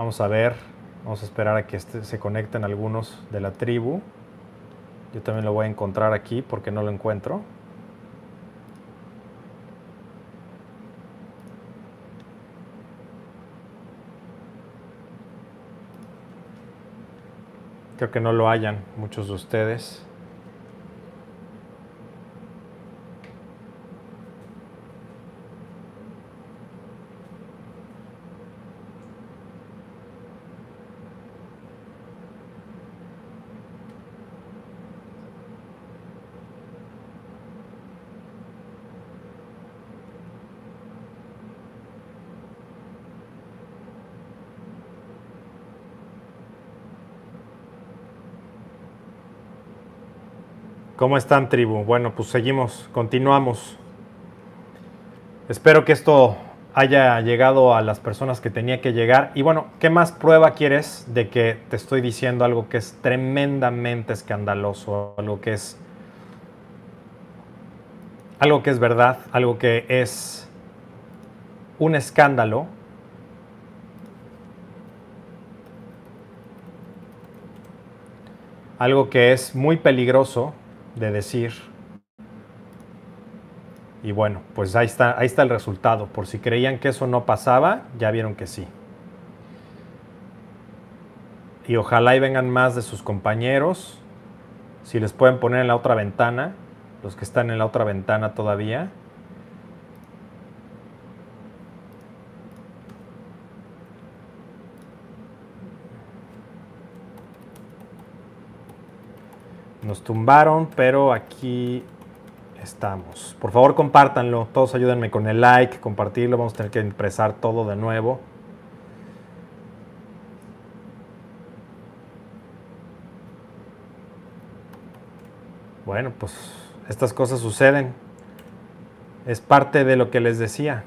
Vamos a ver, vamos a esperar a que este- se conecten algunos de la tribu. Yo también lo voy a encontrar aquí porque no lo encuentro. Creo que no lo hayan muchos de ustedes. ¿Cómo están, tribu? Bueno, pues seguimos, continuamos. Espero que esto haya llegado a las personas que tenía que llegar. Y bueno, ¿qué más prueba quieres de que te estoy diciendo algo que es tremendamente escandaloso, algo que es algo que es verdad, algo que es un escándalo? Algo que es muy peligroso de decir. Y bueno, pues ahí está, ahí está el resultado. Por si creían que eso no pasaba, ya vieron que sí. Y ojalá y vengan más de sus compañeros. Si les pueden poner en la otra ventana, los que están en la otra ventana todavía. Nos tumbaron, pero aquí estamos. Por favor, compártanlo. Todos ayúdenme con el like, compartirlo. Vamos a tener que impresar todo de nuevo. Bueno, pues estas cosas suceden. Es parte de lo que les decía.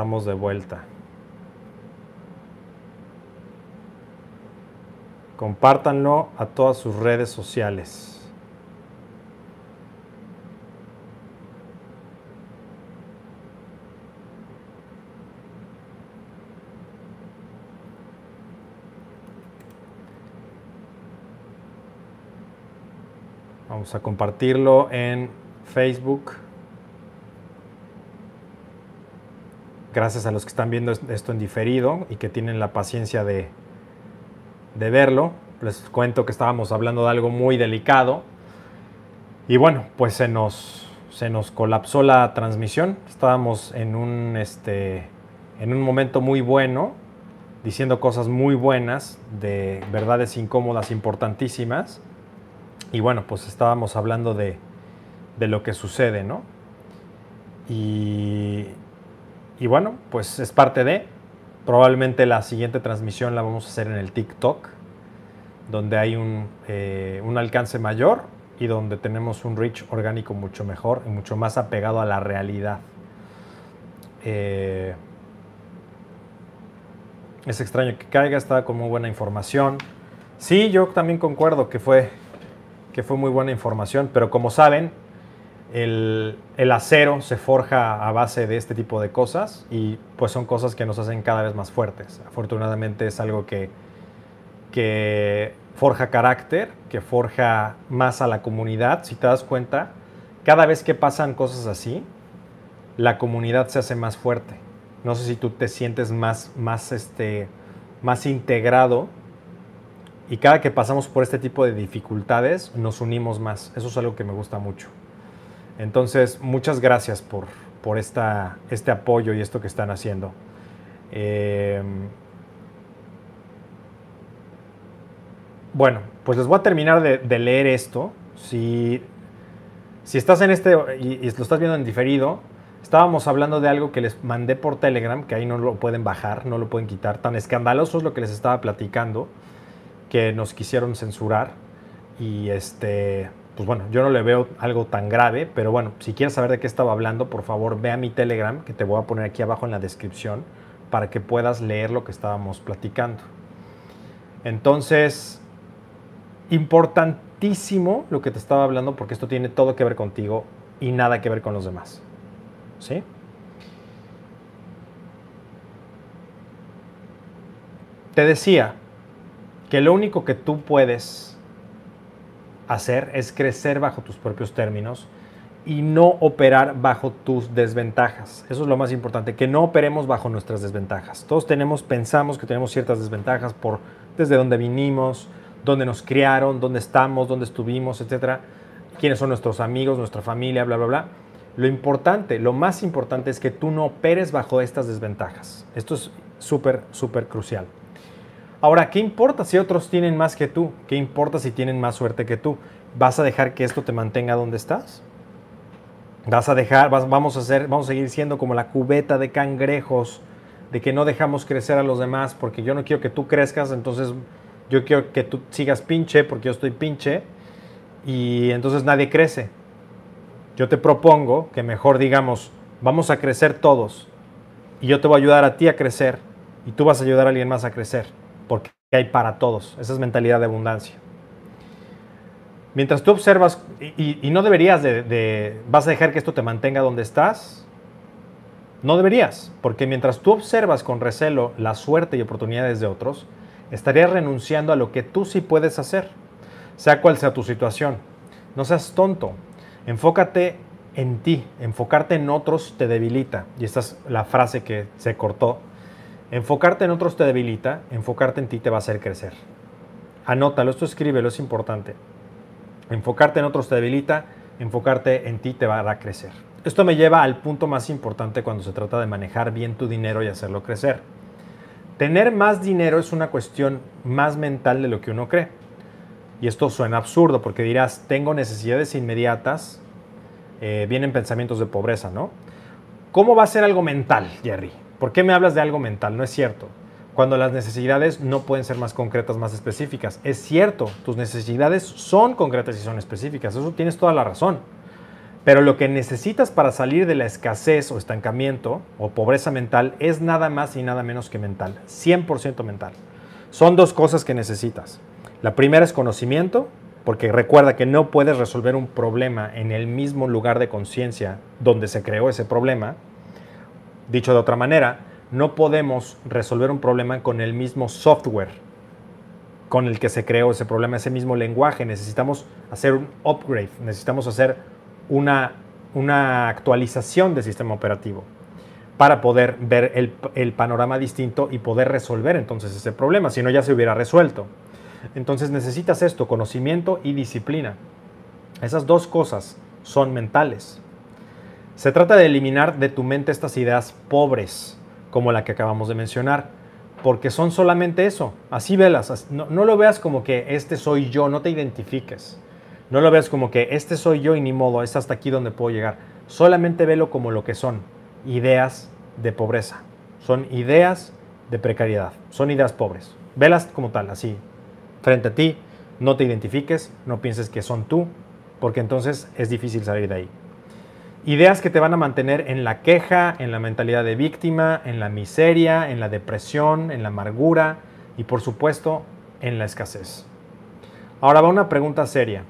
Estamos de vuelta. Compártanlo a todas sus redes sociales. Vamos a compartirlo en Facebook. Gracias a los que están viendo esto en diferido y que tienen la paciencia de, de verlo. Les cuento que estábamos hablando de algo muy delicado. Y bueno, pues se nos, se nos colapsó la transmisión. Estábamos en un, este, en un momento muy bueno, diciendo cosas muy buenas, de verdades incómodas, importantísimas. Y bueno, pues estábamos hablando de, de lo que sucede, ¿no? Y, y bueno, pues es parte de. Probablemente la siguiente transmisión la vamos a hacer en el TikTok, donde hay un, eh, un alcance mayor y donde tenemos un reach orgánico mucho mejor y mucho más apegado a la realidad. Eh, es extraño que caiga, está con muy buena información. Sí, yo también concuerdo que fue, que fue muy buena información, pero como saben, el, acero se forja a base de este tipo de cosas y pues son cosas que nos hacen cada vez más fuertes. Afortunadamente es algo que, que forja carácter, que forja más a la comunidad. Si te das cuenta, cada vez que pasan cosas así, la comunidad se hace más fuerte. No sé si tú te sientes más, más, este, más integrado y cada que pasamos por este tipo de dificultades nos unimos más. Eso es algo que me gusta mucho. Entonces, muchas gracias por, por esta, este apoyo y esto que están haciendo. Eh, bueno, pues les voy a terminar de, leer esto. Si, si estás en este y, y, lo estás viendo en diferido, estábamos hablando de algo que les mandé por Telegram, que ahí no lo pueden bajar, no lo pueden quitar. Tan escandaloso es lo que les estaba platicando, que nos quisieron censurar. Y este, pues bueno, yo no le veo algo tan grave, pero bueno, si quieres saber de qué estaba hablando, por favor ve a mi Telegram, que te voy a poner aquí abajo en la descripción, para que puedas leer lo que estábamos platicando. Entonces, important, importantísimo lo que te estaba hablando porque esto tiene todo que ver contigo y nada que ver con los demás. ¿Sí? Te decía que lo único que tú puedes hacer es crecer bajo tus propios términos y no operar bajo tus desventajas. Eso es lo más importante, que no operemos bajo nuestras desventajas. Todos tenemos, pensamos que tenemos ciertas desventajas por desde dónde vinimos, dónde nos criaron, dónde estamos, dónde estuvimos, etcétera, quiénes son nuestros amigos, nuestra familia, bla, bla, bla. Lo importante, lo más importante es que tú no operes bajo estas desventajas. Esto es súper, súper crucial. Ahora, ¿qué importa si otros tienen más que tú? ¿Qué importa si tienen más suerte que tú? ¿Vas a dejar que esto te mantenga donde estás? Vas a dejar, vamos a hacer, vamos a seguir siendo como la cubeta de cangrejos, de que no dejamos crecer a los demás porque yo no quiero que tú crezcas, entonces yo quiero que tú sigas pinche porque yo estoy pinche y entonces nadie crece. Yo te propongo que mejor digamos, vamos a crecer todos y yo te voy a ayudar a ti a crecer y tú vas a ayudar a alguien más a crecer porque hay para todos. Esa es mentalidad de abundancia. Mientras tú observas, y, no deberías de, vas a dejar que esto te mantenga donde estás, no deberías, porque mientras tú observas con recelo la suerte y oportunidades de otros, estarías renunciando a lo que tú sí puedes hacer, sea cual sea tu situación. No seas tonto, enfócate en ti, enfocarte en otros te debilita, y esta es la frase que se cortó. Enfocarte en otros te debilita, enfocarte en ti te va a hacer crecer. Anótalo, esto escríbelo, es importante. Enfocarte en otros te debilita, enfocarte en ti te va a dar crecer. Esto me lleva al punto más importante cuando se trata de manejar bien tu dinero y hacerlo crecer. Tener más dinero es una cuestión más mental de lo que uno cree. Y esto suena absurdo porque dirás, tengo necesidades inmediatas, eh, vienen pensamientos de pobreza, ¿no? ¿Cómo va a ser algo mental, Jerry? ¿Por qué me hablas de algo mental? No es cierto cuando las necesidades no pueden ser más concretas, más específicas. Es cierto, tus necesidades son concretas y son específicas, eso tienes toda la razón. Pero lo que necesitas para salir de la escasez o estancamiento o pobreza mental es nada más y nada menos que mental, 100% mental. Son dos cosas que necesitas. La primera es conocimiento, porque recuerda que no puedes resolver un problema en el mismo lugar de conciencia donde se creó ese problema. Dicho de otra manera, no podemos resolver un problema con el mismo software con el que se creó ese problema, ese mismo lenguaje. Necesitamos hacer un upgrade, necesitamos hacer una, una actualización del sistema operativo para poder ver el, el, panorama distinto y poder resolver entonces ese problema, si no ya se hubiera resuelto. Entonces necesitas esto, conocimiento y disciplina. Esas dos cosas son mentales. Se trata de eliminar de tu mente estas ideas pobres, como la que acabamos de mencionar, porque son solamente eso, así velas, no, lo veas como que este soy yo, no te identifiques, no lo veas como que este soy yo y ni modo, es hasta aquí donde puedo llegar, solamente velo como lo que son, ideas de pobreza, son ideas de precariedad, son ideas pobres, velas como tal, así, frente a ti, no te identifiques, no pienses que son tú, porque entonces es difícil salir de ahí. Ideas que te van a mantener en la queja, en la mentalidad de víctima, en la miseria, en la depresión, en la amargura y por supuesto en la escasez. Ahora va una pregunta seria.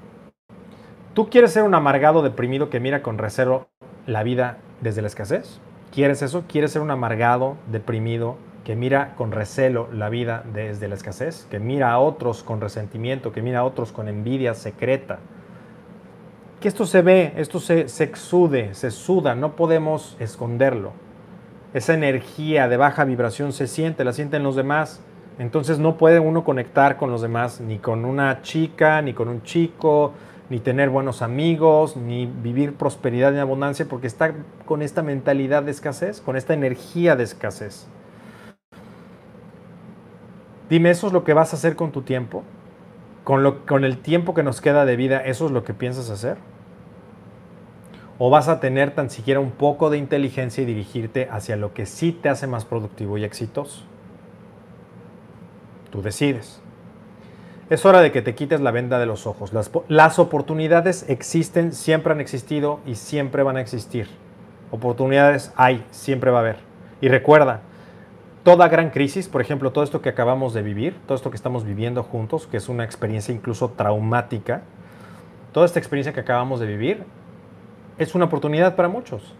¿Tú quieres ser un amargado deprimido que mira con recelo la vida desde la escasez? ¿Quieres eso? ¿Quieres ser un amargado deprimido que mira con recelo la vida desde la escasez? Que mira a otros con resentimiento, que mira a otros con envidia secreta, que esto se ve, esto se, exude, se suda, no podemos esconderlo. Esa energía de baja vibración se siente, la sienten los demás. Entonces no puede uno conectar con los demás, ni con una chica, ni con un chico, ni tener buenos amigos, ni vivir prosperidad y abundancia, porque está con esta mentalidad de escasez, con esta energía de escasez. Dime, ¿eso es lo que vas a hacer con tu tiempo? ¿Con, lo, con el tiempo que nos queda de vida, eso es lo que piensas hacer? o vas a tener tan siquiera un poco de inteligencia y dirigirte hacia lo que sí te hace más productivo y exitoso. Tú decides. Es hora de que te quites la venda de los ojos. Las, las, oportunidades existen, siempre han existido y siempre van a existir. Oportunidades hay, siempre va a haber. Y recuerda, toda gran crisis, por ejemplo, todo esto que acabamos de vivir, todo esto que estamos viviendo juntos, que es una experiencia incluso traumática, toda esta experiencia que acabamos de vivir es una oportunidad para muchos.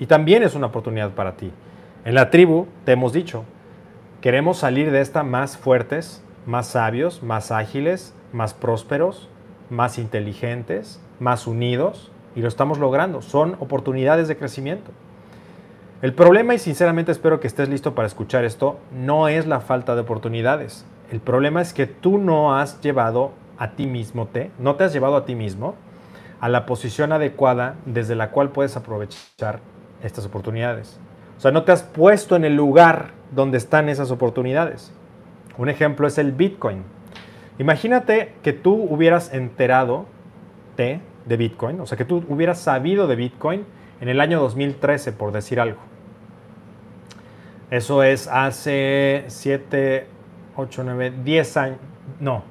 Y también es una oportunidad para ti. En la tribu te hemos dicho, queremos salir de esta más fuertes, más sabios, más ágiles, más prósperos, más inteligentes, más unidos, y lo estamos logrando. Son oportunidades de crecimiento. El problema, y sinceramente espero que estés listo para escuchar esto, no es la falta de oportunidades. El problema es que tú no has llevado a ti mismo, te, no te has llevado a ti mismo a la posición adecuada desde la cual puedes aprovechar estas oportunidades. O sea, no te has puesto en el lugar donde están esas oportunidades. Un ejemplo es el Bitcoin. Imagínate que tú hubieras enterado de, Bitcoin, o sea, que tú hubieras sabido de Bitcoin en el año 2013, por decir algo. Eso es hace 7, 8, 9, 10 años. No,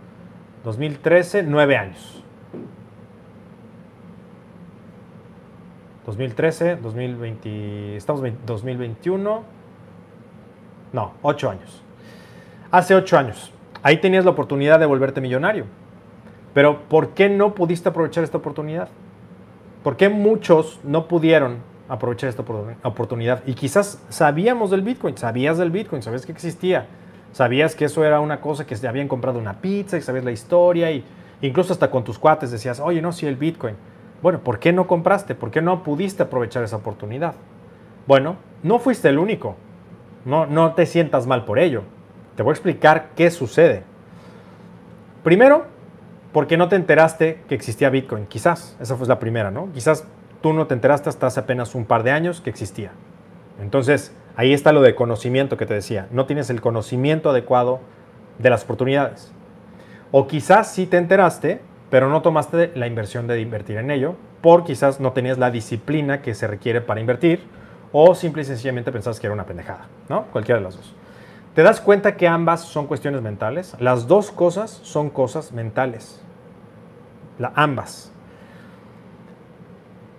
2013, 9 años. 2013, 2020, estamos en 2021. No, 8 años. Hace 8 años. Ahí tenías la oportunidad de volverte millonario. Pero ¿por qué no pudiste aprovechar esta oportunidad? ¿Por qué muchos no pudieron aprovechar esta oportunidad? Y quizás sabíamos del Bitcoin, sabías del Bitcoin, sabías que existía, sabías que eso era una cosa que se habían comprado una pizza, y sabías la historia, y incluso hasta con tus cuates decías, oye, no, sí, el Bitcoin. Bueno, ¿por qué no compraste? ¿Por qué no pudiste aprovechar esa oportunidad? Bueno, no fuiste el único. No, no te sientas mal por ello. Te voy a explicar qué sucede. Primero, porque no te enteraste que existía Bitcoin. Quizás, esa fue la primera, ¿no? Quizás tú no te enteraste hasta hace apenas un par de años que existía. Entonces, ahí está lo de conocimiento que te decía. No tienes el conocimiento adecuado de las oportunidades. O quizás sí te enteraste, pero no tomaste la inversión de invertir en ello, por quizás no tenías la disciplina que se requiere para invertir, o simple y sencillamente pensabas que era una pendejada, ¿no? Cualquiera de las dos. ¿Te das cuenta que ambas son cuestiones mentales? Las dos cosas son cosas mentales. La, ambas.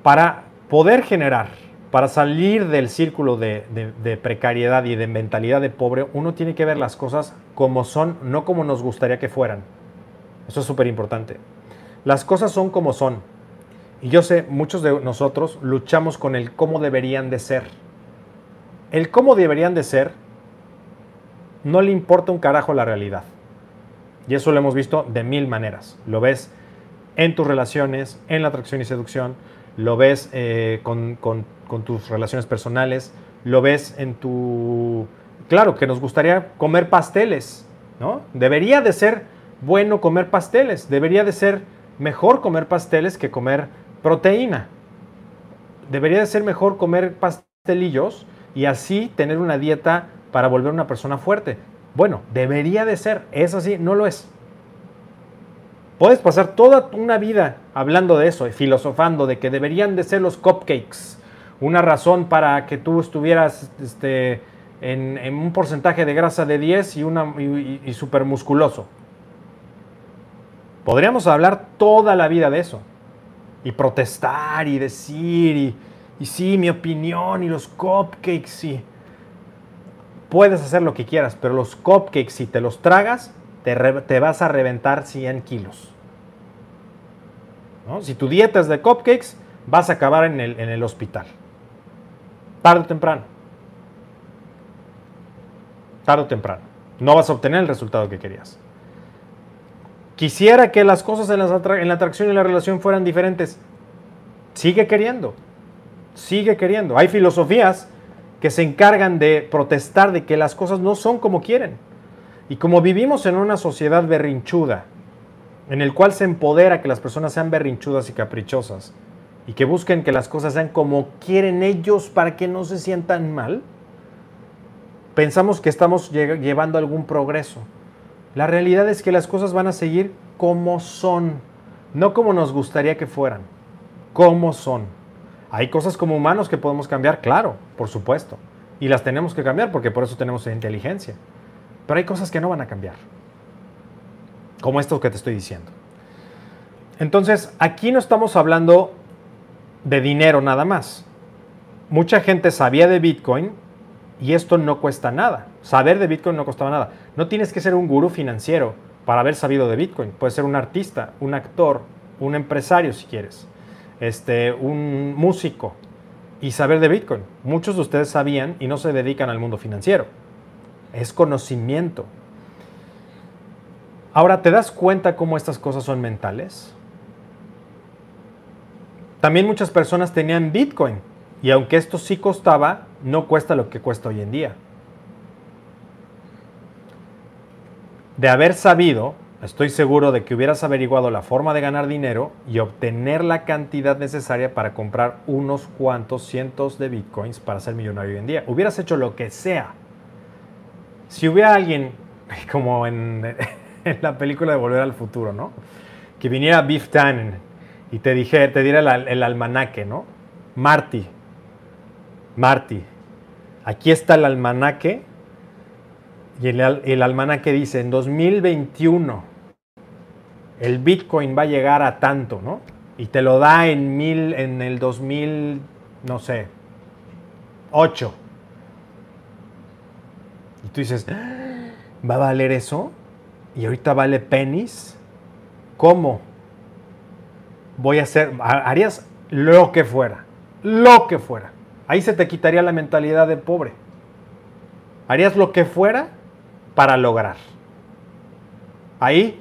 Para poder generar, para salir del círculo de, precariedad y de mentalidad de pobre, uno tiene que ver las cosas como son, no como nos gustaría que fueran. Eso es súper importante. Las cosas son como son. Y yo sé, muchos de nosotros luchamos con el cómo deberían de ser. El cómo deberían de ser no le importa un carajo la realidad. Y eso lo hemos visto de mil maneras. Lo ves en tus relaciones, en la atracción y seducción, lo ves eh, con, tus relaciones personales, lo ves en tu... Claro, que nos gustaría comer pasteles, ¿no? Debería de ser bueno comer pasteles, debería de ser mejor comer pasteles que comer proteína. Debería de ser mejor comer pastelillos y así tener una dieta para volver una persona fuerte. Bueno, debería de ser, es así, no lo es. Puedes pasar toda una vida hablando de eso y filosofando de que deberían de ser los cupcakes una razón para que tú estuvieras este, en, un porcentaje de grasa de 10 y, una, y, súper musculoso. Podríamos hablar toda la vida de eso y protestar y decir y, y sí, mi opinión y los cupcakes y puedes hacer lo que quieras, pero los cupcakes, si te los tragas, te, vas a reventar 100 kilos. Si tu dieta es de cupcakes, vas a acabar en el, en hospital. Tarde o temprano. Tarde o temprano. No vas a obtener el resultado que querías. Quisiera que las cosas en, en la atracción y la relación fueran diferentes. Sigue queriendo. Sigue queriendo. Hay filosofías que se encargan de protestar de que las cosas no son como quieren. Y como vivimos en una sociedad berrinchuda, en el cual se empodera que las personas sean berrinchudas y caprichosas, y que busquen que las cosas sean como quieren ellos para que no se sientan mal, pensamos que estamos llevando algún progreso. La realidad es que las cosas van a seguir como son, no como nos gustaría que fueran, como son. Hay cosas como humanos que podemos cambiar, claro, por supuesto. Y las tenemos que cambiar porque por eso tenemos inteligencia. Pero hay cosas que no van a cambiar. Como esto que te estoy diciendo. Entonces, aquí no estamos hablando de dinero nada más. Mucha gente sabía de Bitcoin y esto no cuesta nada. Saber de Bitcoin no costaba nada. No tienes que ser un gurú financiero para haber sabido de Bitcoin. Puedes ser un artista, un actor, un empresario si quieres, este, un músico y saber de Bitcoin. Muchos de ustedes sabían y no se dedican al mundo financiero. Es conocimiento. Ahora, ¿te das cuenta cómo estas cosas son mentales? También muchas personas tenían Bitcoin y aunque esto sí costaba, no cuesta lo que cuesta hoy en día. De haber sabido, estoy seguro de que hubieras averiguado la forma de ganar dinero y obtener la cantidad necesaria para comprar unos cuantos cientos de bitcoins para ser millonario hoy en día. Hubieras hecho lo que sea. Si hubiera alguien, como en, la película de Volver al Futuro, ¿no? Que viniera Biff Tannen y te, dije, te diera el, almanaque, ¿no? Marty, Marty, aquí está el almanaque y el, el almanaque dice, en 2021 el Bitcoin va a llegar a tanto, ¿no? Y te lo da en, mil, en el 2000, no sé, 8. Y tú dices, ¿va a valer eso? Y ahorita vale pennies. ¿Cómo? Voy a hacer, harías lo que fuera, lo que fuera. Ahí se te quitaría la mentalidad de pobre. Harías lo que fuera para lograr. Ahí,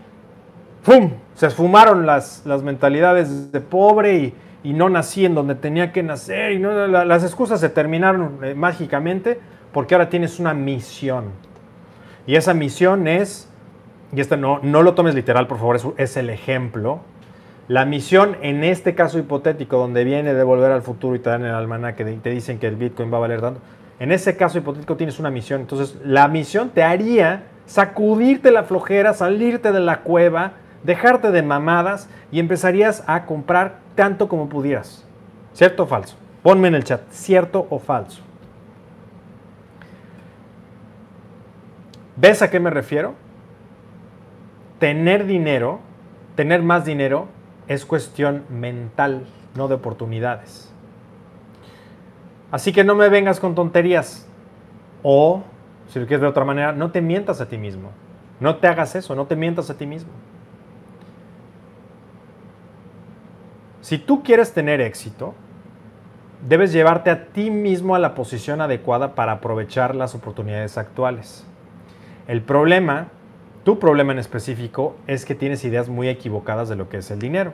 ¡pum! Se esfumaron las, las mentalidades de pobre y, no nací en donde tenía que nacer. Y no, las excusas se terminaron eh, mágicamente porque ahora tienes una misión. Y esa misión es, y este no, no lo tomes literal, por favor, es, es el ejemplo. La misión en este caso hipotético, donde viene de volver al futuro y te dan el almanaque y te dicen que el Bitcoin va a valer tanto, en ese caso hipotético tienes una misión. Entonces, la misión te haría sacudirte la flojera, salirte de la cueva, dejarte de mamadas y empezarías a comprar tanto como pudieras. ¿Cierto o falso? Ponme en el chat, ¿cierto o falso? ¿Ves a qué me refiero? Tener dinero, tener más dinero, es cuestión mental, no de oportunidades. Así que no me vengas con tonterías. O, si lo quieres de otra manera, no te mientas a ti mismo. No te hagas eso, no te mientas a ti mismo. Si tú quieres tener éxito, debes llevarte a ti mismo a la posición adecuada para aprovechar las oportunidades actuales. El problema, tu problema en específico, es que tienes ideas muy equivocadas de lo que es el dinero.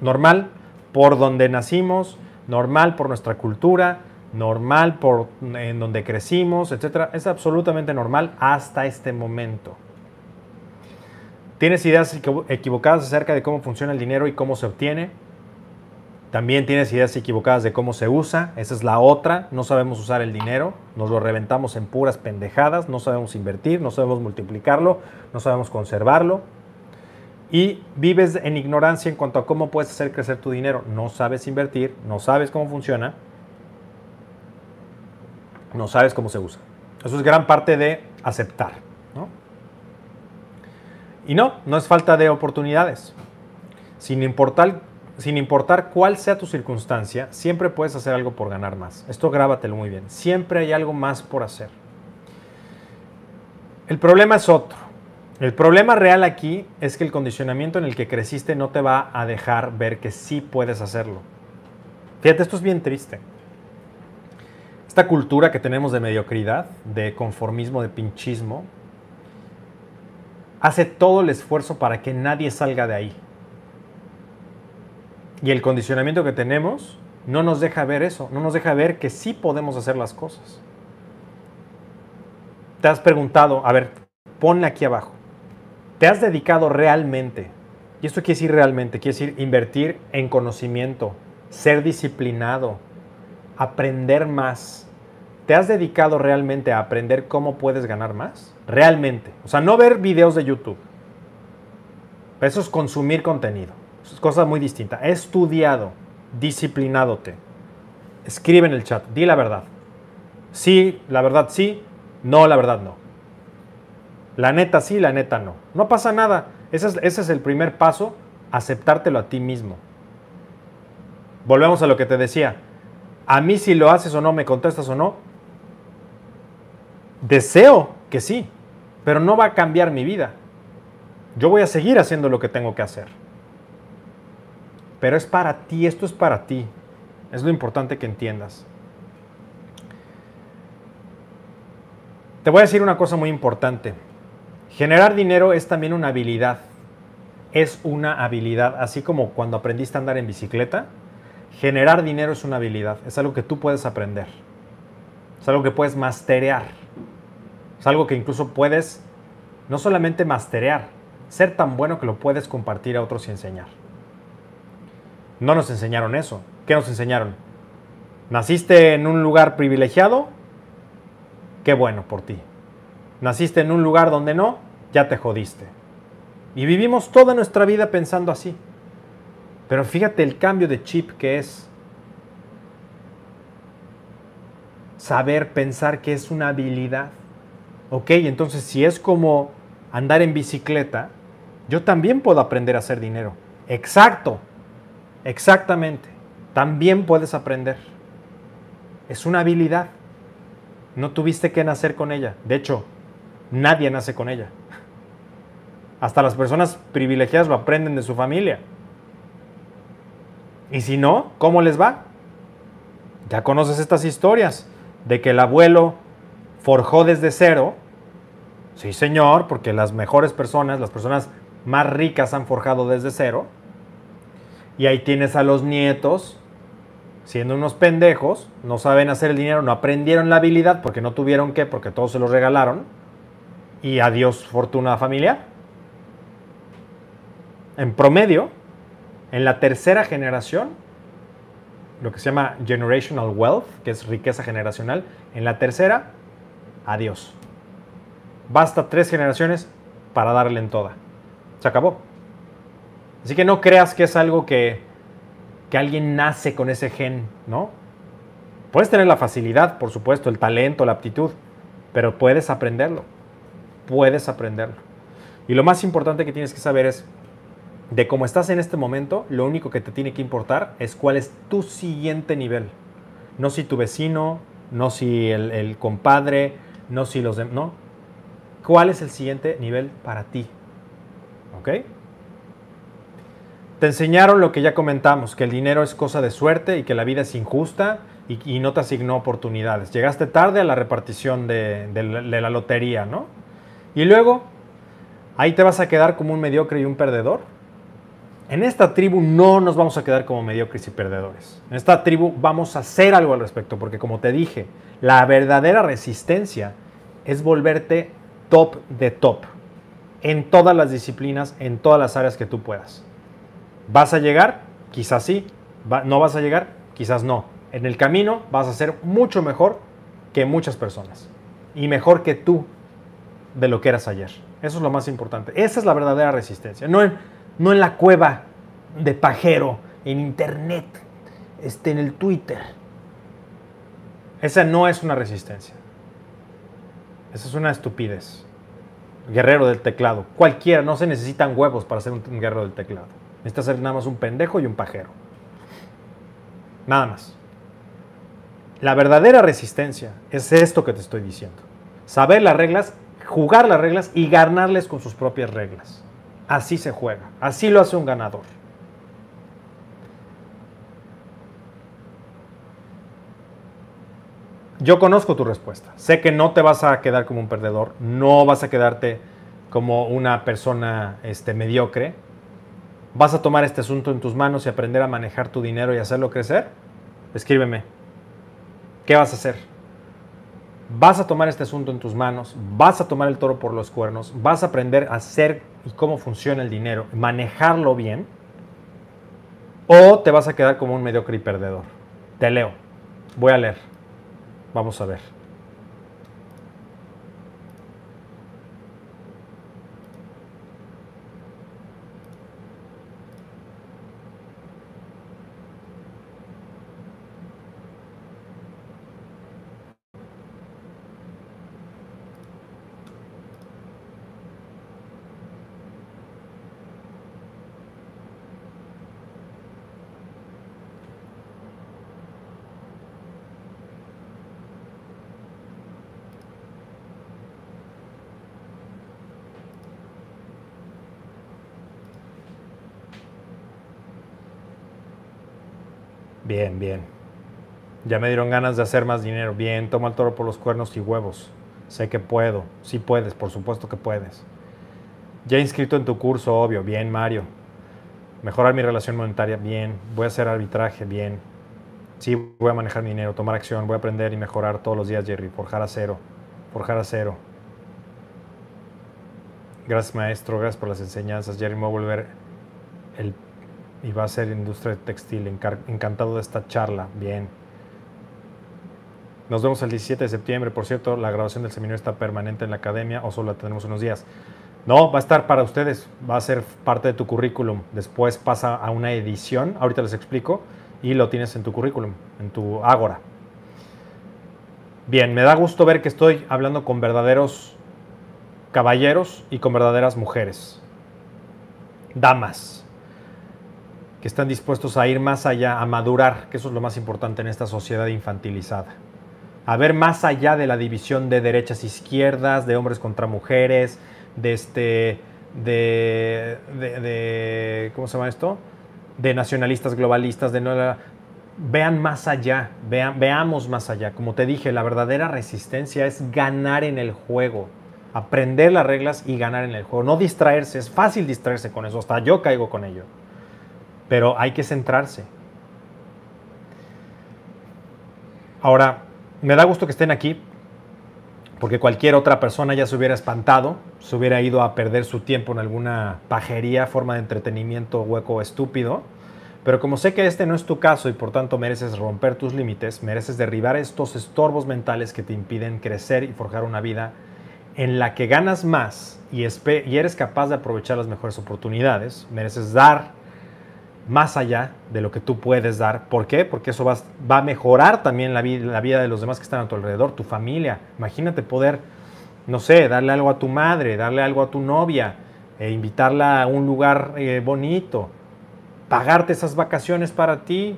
Normal, por donde nacimos, normal por nuestra cultura, normal por en donde crecimos, etcétera, es absolutamente normal hasta este momento. Tienes ideas equivocadas acerca de cómo funciona el dinero y cómo se obtiene. También tienes ideas equivocadas de cómo se usa. Esa es la otra. No sabemos usar el dinero. Nos lo reventamos en puras pendejadas. No sabemos invertir. No sabemos multiplicarlo. No sabemos conservarlo. Y vives en ignorancia en cuanto a cómo puedes hacer crecer tu dinero. No sabes invertir. No sabes cómo funciona no sabes cómo se usa. Eso es gran parte de aceptar. ¿no? Y no, no es falta de oportunidades. Sin importar, sin importar cuál sea tu circunstancia, siempre puedes hacer algo por ganar más. Esto grábatelo muy bien. Siempre hay algo más por hacer. El problema es otro. El problema real aquí es que el condicionamiento en el que creciste no te va a dejar ver que sí puedes hacerlo. Fíjate, esto es bien triste esta cultura que tenemos de mediocridad, de conformismo, de pinchismo, hace todo el esfuerzo para que nadie salga de ahí. Y el condicionamiento que tenemos no nos deja ver eso, no nos deja ver que sí podemos hacer las cosas. Te has preguntado, a ver, ponle aquí abajo, ¿te has dedicado realmente? Y esto quiere decir realmente, quiere decir invertir en conocimiento, ser disciplinado, aprender más, ¿Te has dedicado realmente a aprender cómo puedes ganar más? Realmente. O sea, no ver videos de YouTube. Eso es consumir contenido. Es cosa muy distinta. He estudiado, disciplinadote. Escribe en el chat, di la verdad. Sí, la verdad sí, no, la verdad no. La neta sí, la neta no. No pasa nada. Es, ese es el primer paso, aceptártelo a ti mismo. Volvemos a lo que te decía. A mí si lo haces o no, me contestas o no, Deseo que sí, pero no va a cambiar mi vida. Yo voy a seguir haciendo lo que tengo que hacer. Pero es para ti, esto es para ti. Es lo importante que entiendas. Te voy a decir una cosa muy importante. Generar dinero es también una habilidad. Es una habilidad, así como cuando aprendiste a andar en bicicleta. Generar dinero es una habilidad, es algo que tú puedes aprender. Es algo que puedes masterear. Es algo que incluso puedes no solamente masterear, ser tan bueno que lo puedes compartir a otros y enseñar. No nos enseñaron eso. ¿Qué nos enseñaron? ¿Naciste en un lugar privilegiado? Qué bueno por ti. ¿Naciste en un lugar donde no? Ya te jodiste. Y vivimos toda nuestra vida pensando así. Pero fíjate el cambio de chip que es saber pensar que es una habilidad. Ok, entonces si es como andar en bicicleta, yo también puedo aprender a hacer dinero. Exacto, exactamente. También puedes aprender. Es una habilidad. No tuviste que nacer con ella. De hecho, nadie nace con ella. Hasta las personas privilegiadas lo aprenden de su familia. Y si no, ¿cómo les va? Ya conoces estas historias de que el abuelo forjó desde cero. Sí, señor, porque las mejores personas, las personas más ricas han forjado desde cero. Y ahí tienes a los nietos siendo unos pendejos, no saben hacer el dinero, no aprendieron la habilidad porque no tuvieron que, porque todos se los regalaron. Y adiós fortuna familiar. En promedio, en la tercera generación, lo que se llama generational wealth, que es riqueza generacional, en la tercera, adiós. Basta tres generaciones para darle en toda. Se acabó. Así que no creas que es algo que, que alguien nace con ese gen, ¿no? Puedes tener la facilidad, por supuesto, el talento, la aptitud, pero puedes aprenderlo. Puedes aprenderlo. Y lo más importante que tienes que saber es de cómo estás en este momento, lo único que te tiene que importar es cuál es tu siguiente nivel. No si tu vecino, no si el, compadre, no si los demás, no. ¿Cuál es el siguiente nivel para ti? ¿Ok? Te enseñaron lo que ya comentamos, que el dinero es cosa de suerte y que la vida es injusta y, no te asignó oportunidades. Llegaste tarde a la repartición de, la lotería, ¿no? Y luego, ahí te vas a quedar como un mediocre y un perdedor en esta tribu no nos vamos a quedar como mediocres y perdedores. En esta tribu vamos a hacer algo al respecto, porque como te dije, la verdadera resistencia es volverte top de top en todas las disciplinas, en todas las áreas que tú puedas. ¿Vas a llegar? Quizás sí. ¿No vas a llegar? Quizás no. En el camino vas a ser mucho mejor que muchas personas y mejor que tú de lo que eras ayer. Eso es lo más importante. Esa es la verdadera resistencia. No en, la cueva de pajero, en internet, este, en el Twitter. Esa no es una resistencia. Esa es una estupidez. Guerrero del teclado. Cualquiera, no se necesitan huevos para ser un guerrero del teclado. Necesitas ser nada más un pendejo y un pajero. Nada más. La verdadera resistencia es esto que te estoy diciendo. Saber las reglas, jugar las reglas y ganarles con sus propias reglas. Así se juega, así lo hace un ganador. Yo conozco tu respuesta. Sé que no te vas a quedar como un perdedor, no vas a quedarte como una persona este, mediocre. ¿Vas a tomar este asunto en tus manos y aprender a manejar tu dinero y hacerlo crecer? Escríbeme. ¿Qué vas a hacer? vas a tomar este asunto en tus manos, vas a tomar el toro por los cuernos, vas a aprender a hacer y cómo funciona el dinero, manejarlo bien, o te vas a quedar como un mediocre y perdedor. Te leo, voy a leer, vamos a ver. Bien, bien. Ya me dieron ganas de hacer más dinero. Bien, toma el toro por los cuernos y huevos. Sé que puedo. Sí puedes, por supuesto que puedes. Ya inscrito en tu curso, obvio. Bien, Mario. Mejorar mi relación monetaria. Bien. Voy a hacer arbitraje. Bien. Sí, voy a manejar dinero, tomar acción. Voy a aprender y mejorar todos los días, Jerry. Forjar a cero. Forjar a cero. Gracias, maestro. Gracias por las enseñanzas. Jerry me va a volver el, y va a ser industria textil. Encantado de esta charla. Bien. Nos vemos el 17 de septiembre. Por cierto, la grabación del seminario está permanente en la academia o solo la tenemos unos días. No, va a estar para ustedes. Va a ser parte de tu currículum. Después pasa a una edición. Ahorita les explico. Y lo tienes en tu currículum, en tu ágora. Bien, me da gusto ver que estoy hablando con verdaderos caballeros y con verdaderas mujeres. Damas que están dispuestos a ir más allá, a madurar, que eso es lo más importante en esta sociedad infantilizada a ver más allá de la división de derechas e izquierdas, de hombres contra mujeres, de este, de, de, ¿cómo se llama esto? De nacionalistas globalistas, de no, vean más allá, veamos más allá. Como te dije, la verdadera resistencia es ganar en el juego, aprender las reglas y ganar en el juego. No distraerse, es fácil distraerse con eso, hasta yo caigo con ello. Pero hay que centrarse. Ahora, me da gusto que estén aquí, porque cualquier otra persona ya se hubiera espantado, se hubiera ido a perder su tiempo en alguna pajería, forma de entretenimiento hueco estúpido. Pero como sé que este no es tu caso y por tanto mereces romper tus límites, mereces derribar estos estorbos mentales que te impiden crecer y forjar una vida en la que ganas más y, y eres capaz de aprovechar las mejores oportunidades, mereces dar más allá de lo que tú puedes dar. ¿Por qué? Porque eso va, va a mejorar también la vida, la vida, de los demás que están a tu alrededor, tu familia. Imagínate poder, no sé, darle algo a tu madre, darle algo a tu novia, e invitarla a un lugar eh, bonito, pagarte esas vacaciones para ti,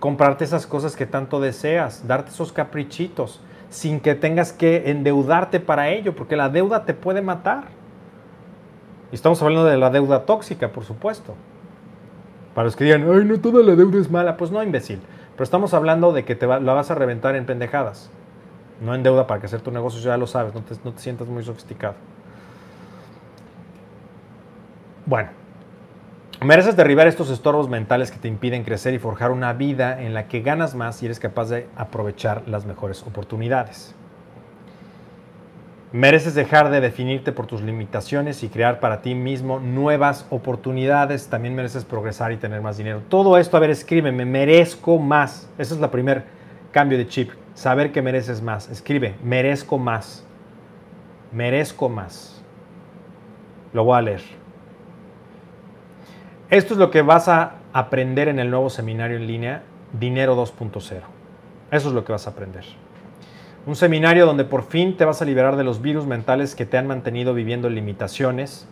comprarte esas cosas que tanto deseas, darte esos caprichitos, sin que tengas que endeudarte para ello, porque la deuda te puede matar. Y estamos hablando de la deuda tóxica, por supuesto. Para los que digan, ay, no toda la deuda es mala. Pues no, imbécil. Pero estamos hablando de que te la vas a reventar en pendejadas. No en deuda para hacer tu negocio, ya lo sabes, no no te sientas muy sofisticado. Bueno, mereces derribar estos estorbos mentales que te impiden crecer y forjar una vida en la que ganas más y eres capaz de aprovechar las mejores oportunidades. Mereces dejar de definirte por tus limitaciones y crear para ti mismo nuevas oportunidades. También mereces progresar y tener más dinero. Todo esto, a ver, escribe, me merezco más. Ese es el primer cambio de chip. Saber que mereces más. Escribe, merezco más. Merezco más. Lo voy a leer. Esto es lo que vas a aprender en el nuevo seminario en línea, Dinero 2.0. Eso es lo que vas a aprender. Un seminario donde por fin te vas a liberar de los virus mentales que te han mantenido viviendo limitaciones,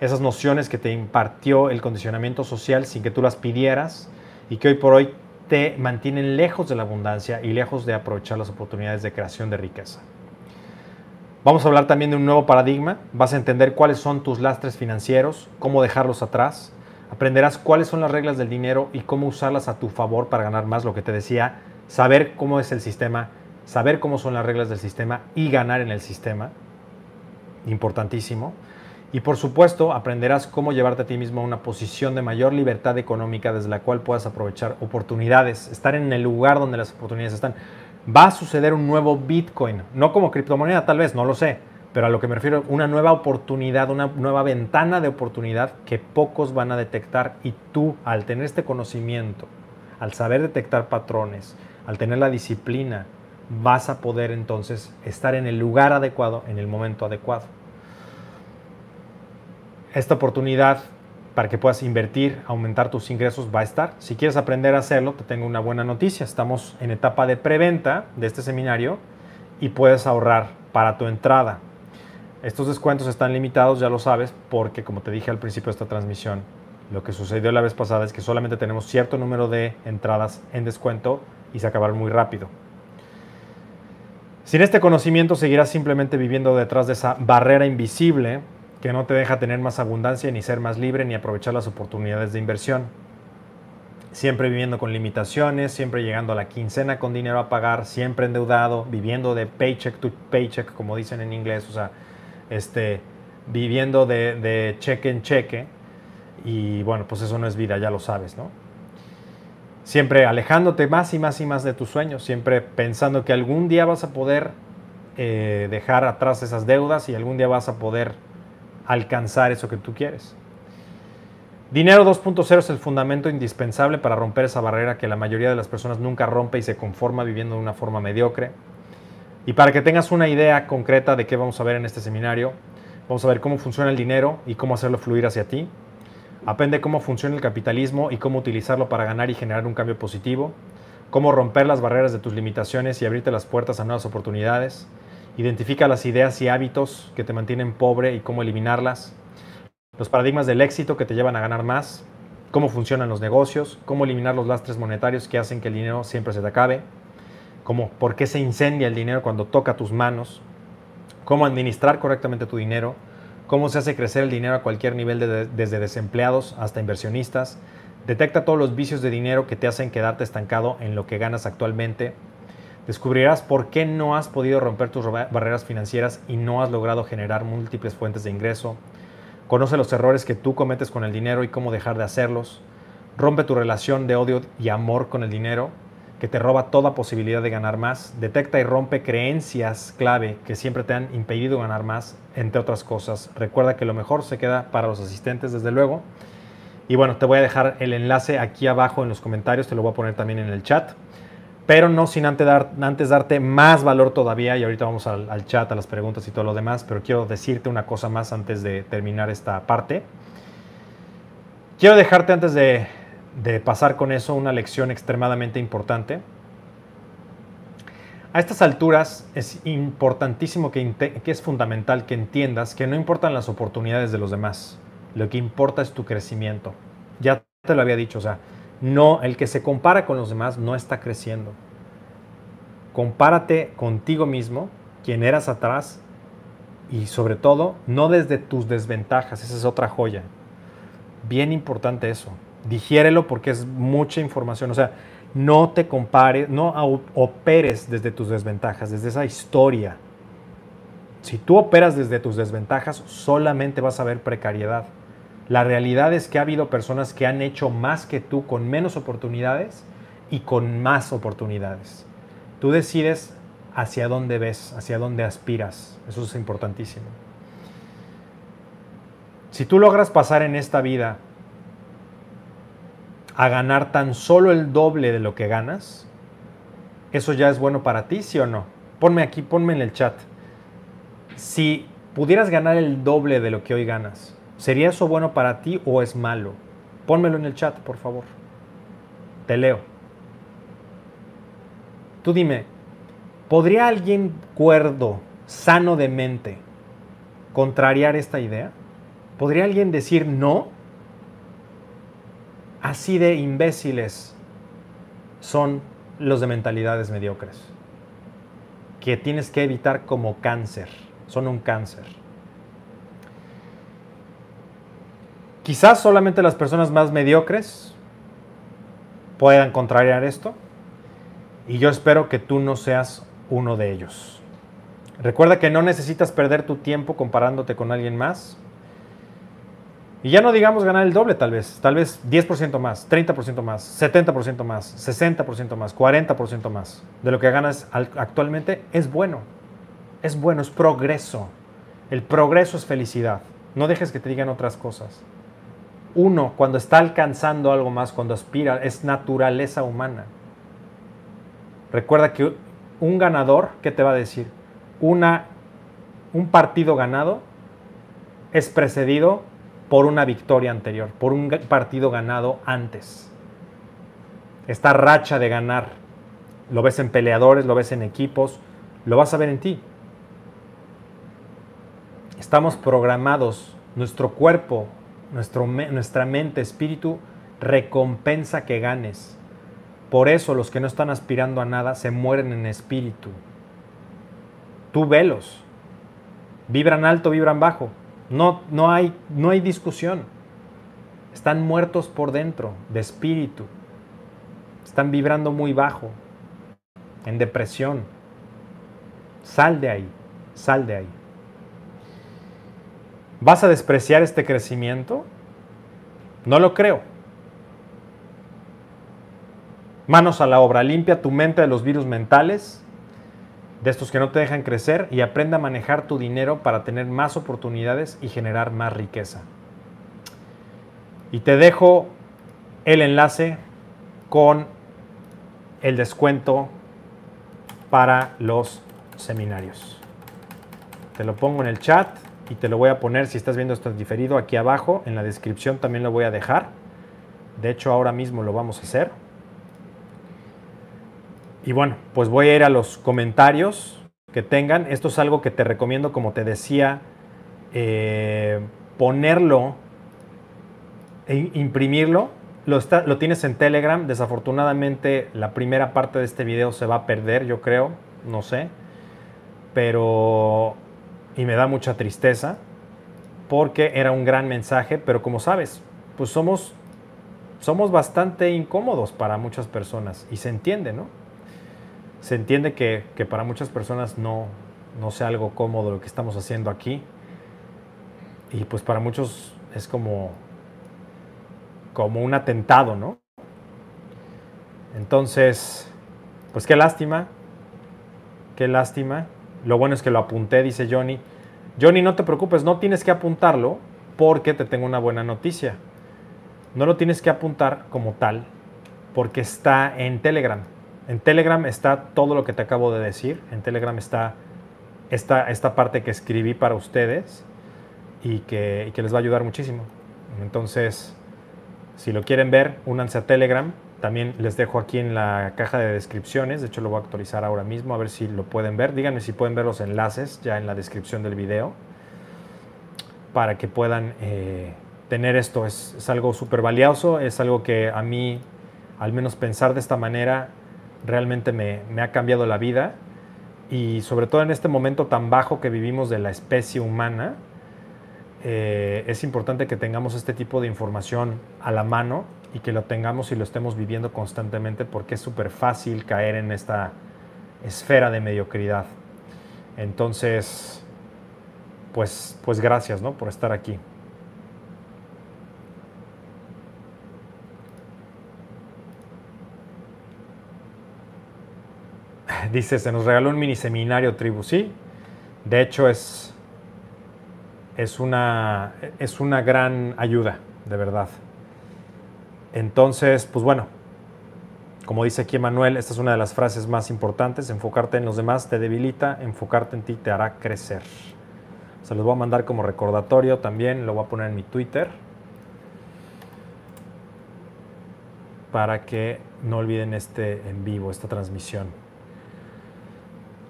esas nociones que te impartió el condicionamiento social sin que tú las pidieras y que hoy por hoy te mantienen lejos de la abundancia y lejos de aprovechar las oportunidades de creación de riqueza. Vamos a hablar también de un nuevo paradigma, vas a entender cuáles son tus lastres financieros, cómo dejarlos atrás, aprenderás cuáles son las reglas del dinero y cómo usarlas a tu favor para ganar más, lo que te decía, saber cómo es el sistema saber cómo son las reglas del sistema y ganar en el sistema, importantísimo. Y por supuesto, aprenderás cómo llevarte a ti mismo a una posición de mayor libertad económica desde la cual puedas aprovechar oportunidades, estar en el lugar donde las oportunidades están. Va a suceder un nuevo Bitcoin, no como criptomoneda tal vez, no lo sé, pero a lo que me refiero, una nueva oportunidad, una nueva ventana de oportunidad que pocos van a detectar y tú al tener este conocimiento, al saber detectar patrones, al tener la disciplina, vas a poder entonces estar en el lugar adecuado, en el momento adecuado. Esta oportunidad para que puedas invertir, aumentar tus ingresos va a estar. Si quieres aprender a hacerlo, te tengo una buena noticia. Estamos en etapa de preventa de este seminario y puedes ahorrar para tu entrada. Estos descuentos están limitados, ya lo sabes, porque como te dije al principio de esta transmisión, lo que sucedió la vez pasada es que solamente tenemos cierto número de entradas en descuento y se acabaron muy rápido. Sin este conocimiento seguirás simplemente viviendo detrás de esa barrera invisible que no te deja tener más abundancia, ni ser más libre, ni aprovechar las oportunidades de inversión. siempre viviendo con limitaciones, siempre llegando a la quincena con dinero a pagar, siempre endeudado, viviendo de paycheck to paycheck, como dicen en inglés, o sea, este, viviendo de, de cheque en cheque. Y bueno, pues eso no es vida, ya lo sabes, ¿no? Siempre alejándote más y más y más de tus sueños, siempre pensando que algún día vas a poder eh, dejar atrás esas deudas y algún día vas a poder alcanzar eso que tú quieres. Dinero 2.0 es el fundamento indispensable para romper esa barrera que la mayoría de las personas nunca rompe y se conforma viviendo de una forma mediocre. Y para que tengas una idea concreta de qué vamos a ver en este seminario, vamos a ver cómo funciona el dinero y cómo hacerlo fluir hacia ti. Aprende cómo funciona el capitalismo y cómo utilizarlo para ganar y generar un cambio positivo. Cómo romper las barreras de tus limitaciones y abrirte las puertas a nuevas oportunidades. Identifica las ideas y hábitos que te mantienen pobre y cómo eliminarlas. Los paradigmas del éxito que te llevan a ganar más, cómo funcionan los negocios, cómo eliminar los lastres monetarios que hacen que el dinero siempre se te acabe, cómo, por qué se incendia el dinero cuando toca tus manos, cómo administrar correctamente tu dinero, cómo se hace crecer el dinero a cualquier nivel desde desempleados hasta inversionistas, detecta todos los vicios de dinero que te hacen quedarte estancado en lo que ganas actualmente, descubrirás por qué no has podido romper tus barreras financieras y no has logrado generar múltiples fuentes de ingreso, Conoce los errores que tú cometes con el dinero y cómo dejar de hacerlos. Rompe tu relación de odio y amor con el dinero, que te roba toda posibilidad de ganar más. Detecta y rompe creencias clave que siempre te han impedido ganar más, entre otras cosas. Recuerda que lo mejor se queda para los asistentes, desde luego. Y bueno, te voy a dejar el enlace aquí abajo en los comentarios, te lo voy a poner también en el chat pero no sin antes, dar, antes darte más valor todavía, y ahorita vamos al, chat, a las preguntas y todo lo demás, pero quiero decirte una cosa más antes de terminar esta parte. Quiero dejarte antes de, pasar con eso una lección extremadamente importante. A estas alturas es importantísimo que, que es fundamental que entiendas que no importan las oportunidades de los demás, lo que importa es tu crecimiento. Ya te lo había dicho, o sea, no, el que se compara con los demás no está creciendo. Compárate contigo mismo, quien eras atrás, y sobre todo, no desde tus desventajas. Esa es otra joya. Bien importante eso. Digiérelo porque es mucha información. O sea, no te compares, no operes desde tus desventajas, desde esa historia. Si tú operas desde tus desventajas, solamente vas a ver precariedad. La realidad es que ha habido personas que han hecho más que tú con menos oportunidades y con más oportunidades. Tú decides hacia dónde ves, hacia dónde aspiras. Eso es importantísimo. Si tú logras pasar en esta vida a ganar tan solo el doble de lo que ganas, ¿eso ya es bueno para ti, sí o no? Ponme aquí, ponme en el chat. Si pudieras ganar el doble de lo que hoy ganas, ¿Sería eso bueno para ti o es malo? Pónmelo en el chat, por favor. Te leo. Tú dime, ¿podría alguien cuerdo, sano de mente, contrariar esta idea? ¿Podría alguien decir no? Así de imbéciles son los de mentalidades mediocres, que tienes que evitar como cáncer, son un cáncer. Quizás solamente las personas más mediocres puedan contrariar esto y yo espero que tú no seas uno de ellos. Recuerda que no necesitas perder tu tiempo comparándote con alguien más. Y ya no digamos ganar el doble tal vez, tal vez 10% más, 30% más, 70% más, 60% más, 40% más de lo que ganas actualmente es bueno. Es bueno, es progreso. El progreso es felicidad. No dejes que te digan otras cosas uno cuando está alcanzando algo más, cuando aspira, es naturaleza humana. Recuerda que un ganador, ¿qué te va a decir? Una, un partido ganado es precedido por una victoria anterior, por un partido ganado antes. Esta racha de ganar, lo ves en peleadores, lo ves en equipos, lo vas a ver en ti. Estamos programados, nuestro cuerpo nuestra mente, espíritu, recompensa que ganes. Por eso los que no están aspirando a nada se mueren en espíritu. Tú velos. Vibran alto, vibran bajo. No, no, hay, no hay discusión. Están muertos por dentro, de espíritu. Están vibrando muy bajo, en depresión. Sal de ahí, sal de ahí. ¿Vas a despreciar este crecimiento? No lo creo. Manos a la obra, limpia tu mente de los virus mentales, de estos que no te dejan crecer y aprenda a manejar tu dinero para tener más oportunidades y generar más riqueza. Y te dejo el enlace con el descuento para los seminarios. Te lo pongo en el chat y te lo voy a poner si estás viendo esto diferido aquí abajo. En la descripción también lo voy a dejar. De hecho, ahora mismo lo vamos a hacer. Y bueno, pues voy a ir a los comentarios que tengan. Esto es algo que te recomiendo, como te decía, eh, ponerlo, e imprimirlo. Lo, lo tienes en Telegram. Desafortunadamente, la primera parte de este video se va a perder, yo creo. No sé. Pero y me da mucha tristeza porque era un gran mensaje, pero como sabes, pues somos, somos bastante incómodos para muchas personas y se entiende, ¿no? Se entiende que, para muchas personas no, no sea algo cómodo lo que estamos haciendo aquí y pues para muchos es como, como un atentado, ¿no? Entonces, pues qué lástima, qué lástima lo bueno es que lo apunté, dice Johnny. Johnny, no te preocupes, no tienes que apuntarlo porque te tengo una buena noticia. No lo tienes que apuntar como tal porque está en Telegram. En Telegram está todo lo que te acabo de decir. En Telegram está esta, esta parte que escribí para ustedes y que, y que les va a ayudar muchísimo. Entonces, si lo quieren ver, únanse a Telegram. También les dejo aquí en la caja de descripciones, de hecho lo voy a actualizar ahora mismo, a ver si lo pueden ver. Díganme si pueden ver los enlaces ya en la descripción del video para que puedan eh, tener esto. Es, algo súper valioso, es algo que a mí, al menos pensar de esta manera, realmente me, ha cambiado la vida y sobre todo en este momento tan bajo que vivimos de la especie humana, eh, es importante que tengamos este tipo de información a la mano y que lo tengamos y lo estemos viviendo constantemente porque es súper fácil caer en esta esfera de mediocridad. Entonces, pues, pues gracias ¿no? por estar aquí. Dice, se nos regaló un mini seminario tribu, sí. De hecho, es, es, una, es una gran ayuda, de verdad. Entonces, pues bueno, como dice aquí Manuel, esta es una de las frases más importantes, enfocarte en los demás te debilita, enfocarte en ti te hará crecer. Se los voy a mandar como recordatorio también, lo voy a poner en mi Twitter para que no olviden este en vivo, esta transmisión.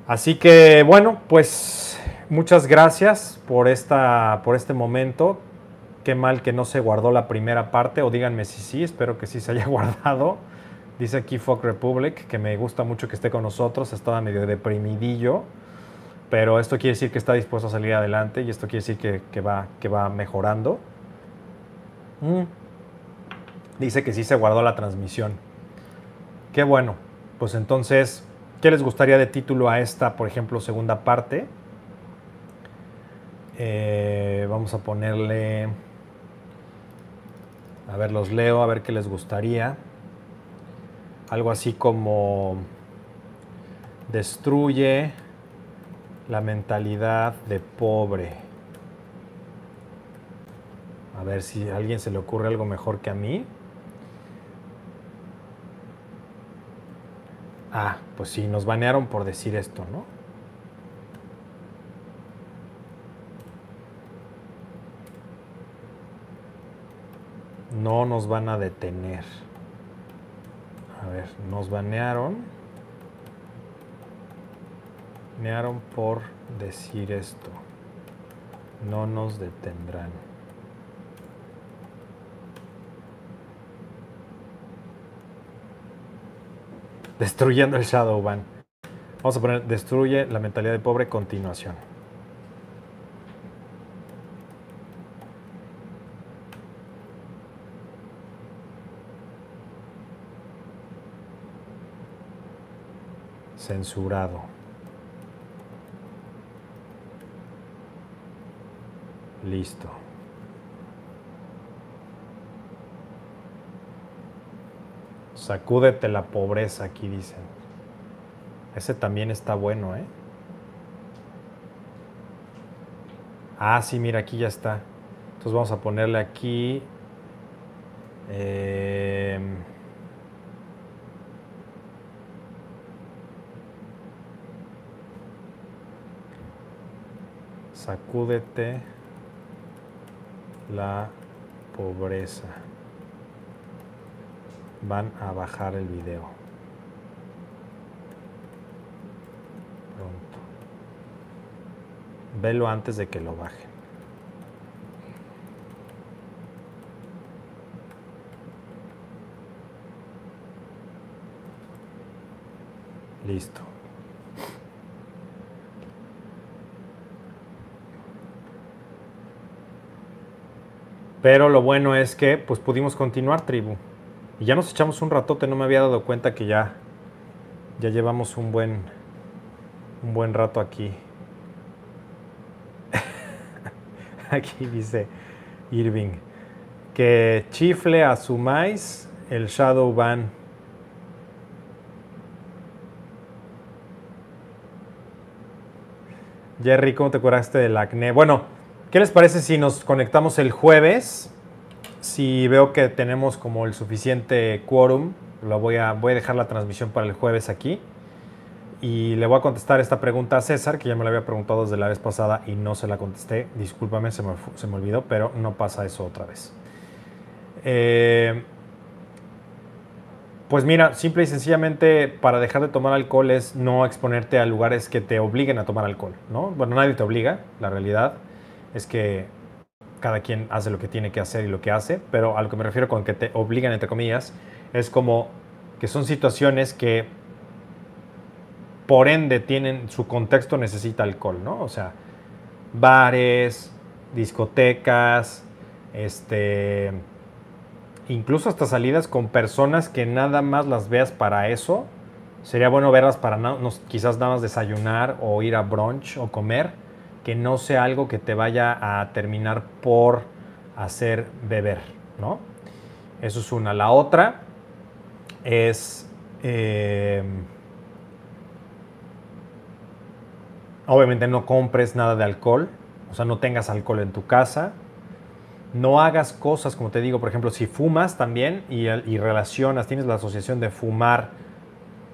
Así que bueno, pues muchas gracias por, esta, por este momento qué mal que no se guardó la primera parte, o díganme si sí, espero que sí se haya guardado. Dice aquí Folk Republic, que me gusta mucho que esté con nosotros, estaba medio deprimidillo, pero esto quiere decir que está dispuesto a salir adelante y esto quiere decir que, va, que va mejorando. Mm. Dice que sí se guardó la transmisión. Qué bueno. Pues entonces, ¿qué les gustaría de título a esta, por ejemplo, segunda parte? Eh, vamos a ponerle... A ver, los leo, a ver qué les gustaría. Algo así como destruye la mentalidad de pobre. A ver si a alguien se le ocurre algo mejor que a mí. Ah, pues sí, nos banearon por decir esto, ¿no? no nos van a detener. A ver, nos banearon. Banearon por decir esto. No nos detendrán. Destruyendo el Shadowban. Vamos a poner destruye la mentalidad de pobre continuación. Censurado. Listo. Sacúdete la pobreza, aquí dicen. Ese también está bueno, ¿eh? Ah, sí, mira, aquí ya está. Entonces vamos a ponerle aquí. Eh, sacúdete la pobreza. Van a bajar el video. Pronto. Velo antes de que lo bajen. Listo. Pero lo bueno es que pues pudimos continuar, tribu. Y ya nos echamos un ratote, no me había dado cuenta que ya, ya llevamos un buen, un buen rato aquí. aquí dice Irving que chifle asumáis el shadow ban. Jerry, ¿cómo te curaste del acné? Bueno, ¿Qué les parece si nos conectamos el jueves? Si veo que tenemos como el suficiente quórum, lo voy a, voy a dejar la transmisión para el jueves aquí. Y le voy a contestar esta pregunta a César, que ya me la había preguntado desde la vez pasada y no se la contesté. Discúlpame, se me, se me olvidó, pero no pasa eso otra vez. Eh, pues mira, simple y sencillamente para dejar de tomar alcohol es no exponerte a lugares que te obliguen a tomar alcohol, ¿no? Bueno, nadie te obliga, la realidad es que cada quien hace lo que tiene que hacer y lo que hace, pero a lo que me refiero con que te obligan, entre comillas, es como que son situaciones que por ende tienen su contexto necesita alcohol, ¿no? O sea, bares, discotecas, este, incluso hasta salidas con personas que nada más las veas para eso. Sería bueno verlas para quizás nada más desayunar o ir a brunch o comer que no sea algo que te vaya a terminar por hacer beber, ¿no? Eso es una. La otra es, eh, obviamente no compres nada de alcohol, o sea, no tengas alcohol en tu casa. No hagas cosas, como te digo, por ejemplo, si fumas también y, y relacionas, tienes la asociación de fumar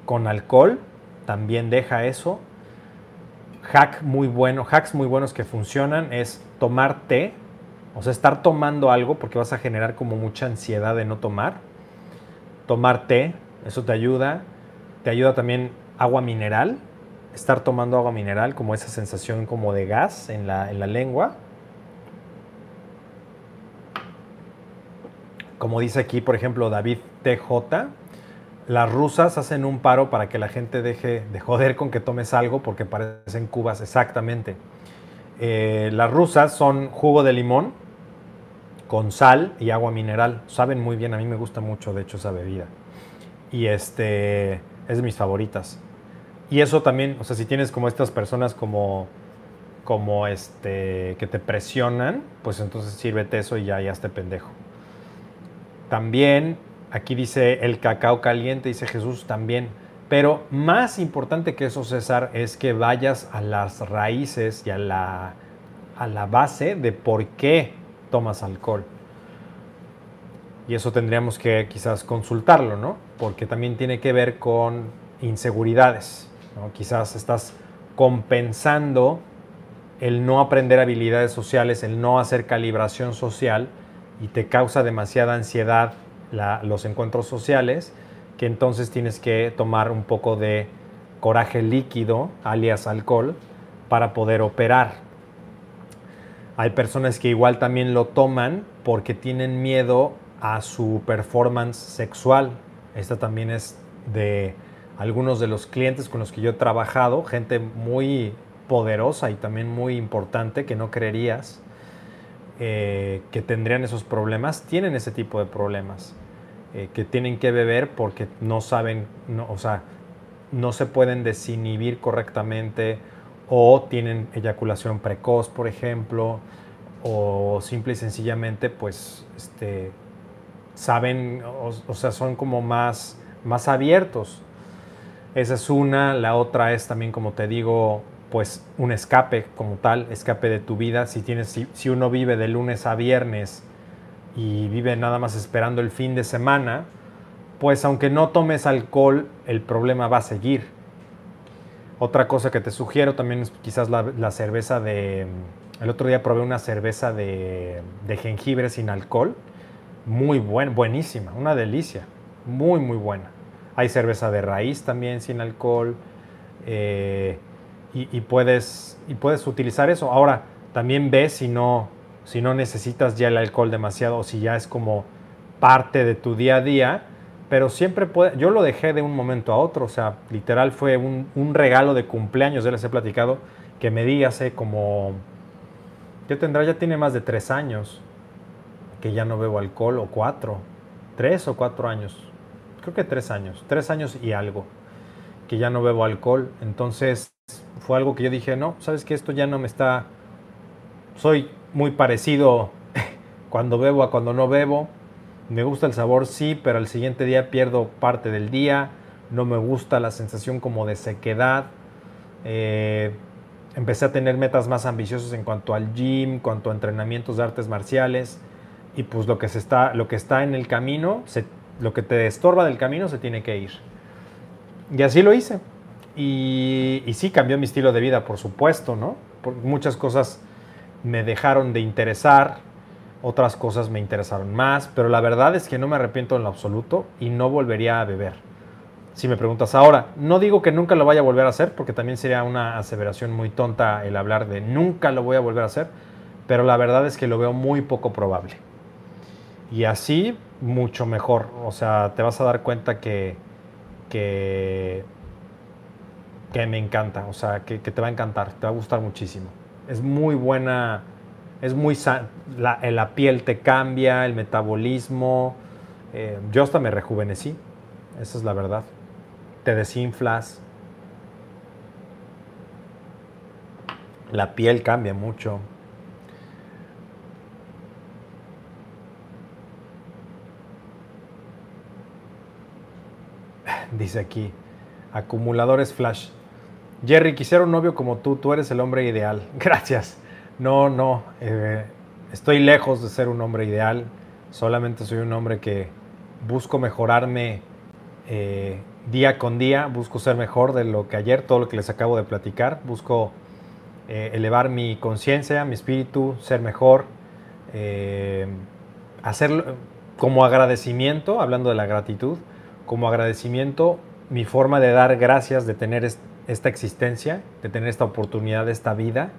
con alcohol, también deja eso hack muy bueno, hacks muy buenos que funcionan es tomar té, o sea, estar tomando algo porque vas a generar como mucha ansiedad de no tomar. Tomar té, eso te ayuda. Te ayuda también agua mineral, estar tomando agua mineral, como esa sensación como de gas en la, en la lengua. Como dice aquí, por ejemplo, David TJ, las rusas hacen un paro para que la gente deje de joder con que tomes algo porque parecen cubas exactamente. Eh, las rusas son jugo de limón con sal y agua mineral. Saben muy bien, a mí me gusta mucho de hecho esa bebida. Y este es de mis favoritas. Y eso también, o sea, si tienes como estas personas como como este que te presionan, pues entonces sírvete eso y ya ya esté pendejo. También Aquí dice el cacao caliente, dice Jesús también. Pero más importante que eso, César, es que vayas a las raíces y a la, a la base de por qué tomas alcohol. Y eso tendríamos que quizás consultarlo, ¿no? Porque también tiene que ver con inseguridades. Quizás estás compensando el no aprender habilidades sociales, el no hacer calibración social y te causa demasiada ansiedad los encuentros sociales, que entonces tienes que tomar un poco de coraje líquido, alias alcohol, para poder operar. Hay personas que igual también lo toman porque tienen miedo a su performance sexual. Esta también es de algunos de los clientes con los que yo he trabajado, gente muy poderosa y también muy importante que no creerías eh, que tendrían esos problemas, tienen ese tipo de problemas, eh, que tienen que beber porque no saben, o sea, no se pueden desinhibir correctamente o tienen eyaculación precoz, por ejemplo, o simple y sencillamente, pues, este, saben, o, sea, son como más, más abiertos. Esa es una, la otra es también, como te digo, pues un escape como tal, escape de tu vida. Si, tienes, si, si uno vive de lunes a viernes y vive nada más esperando el fin de semana, pues aunque no tomes alcohol, el problema va a seguir. Otra cosa que te sugiero también es quizás la, cerveza de... El otro día probé una cerveza de, jengibre sin alcohol. Muy buena, buenísima, una delicia. Muy, muy buena. Hay cerveza de raíz también sin alcohol. Eh, y, puedes, y puedes utilizar eso. Ahora, también ves si no, si no necesitas ya el alcohol demasiado o si ya es como parte de tu día a día pero siempre puede, yo lo dejé de un momento a otro, o sea, literal fue un, regalo de cumpleaños, ya les he platicado, que me di hace como, ¿qué tendrá? Ya tiene más de tres años que ya no bebo alcohol, o cuatro, tres o cuatro años, creo que tres años, tres años y algo, que ya no bebo alcohol, entonces fue algo que yo dije, no, sabes que esto ya no me está, soy muy parecido cuando bebo a cuando no bebo, me gusta el sabor, sí, pero al siguiente día pierdo parte del día. No me gusta la sensación como de sequedad. Eh, empecé a tener metas más ambiciosas en cuanto al gym, cuanto a entrenamientos de artes marciales. Y pues lo que, se está, lo que está en el camino, lo que te estorba del camino se tiene que ir. Y así lo hice. Y, sí cambió mi estilo de vida, por supuesto, ¿no? muchas cosas me dejaron de interesar, otras cosas me interesaron más, pero la verdad es que no me arrepiento en lo absoluto y no volvería a beber. Si me preguntas ahora, no digo que nunca lo vaya a volver a hacer, porque también sería una aseveración muy tonta el hablar de nunca lo voy a volver a hacer, pero la verdad es que lo veo muy poco probable. Y así, mucho mejor. O sea, te vas a dar cuenta que, que, que me encanta, o sea, que, te va a encantar, te va a gustar muchísimo. Es muy buena es muy la, eh, la, piel te cambia, el metabolismo. Eh, yo hasta me rejuvenecí, esa es la verdad. Te desinflas. La piel cambia mucho. Dice aquí, acumuladores flash. Jerry, quisiera un novio como tú, tú eres el hombre ideal. Gracias. No, no, eh, estoy lejos de ser un hombre ideal, solamente soy un hombre que busco mejorarme eh, día con día, busco ser mejor de lo que ayer, todo lo que les acabo de platicar, busco eh, elevar mi conciencia, mi espíritu, ser mejor, hacerlo como agradecimiento, hablando de la gratitud, como agradecimiento mi forma de dar gracias de tener esta existencia, de tener esta oportunidad, esta vida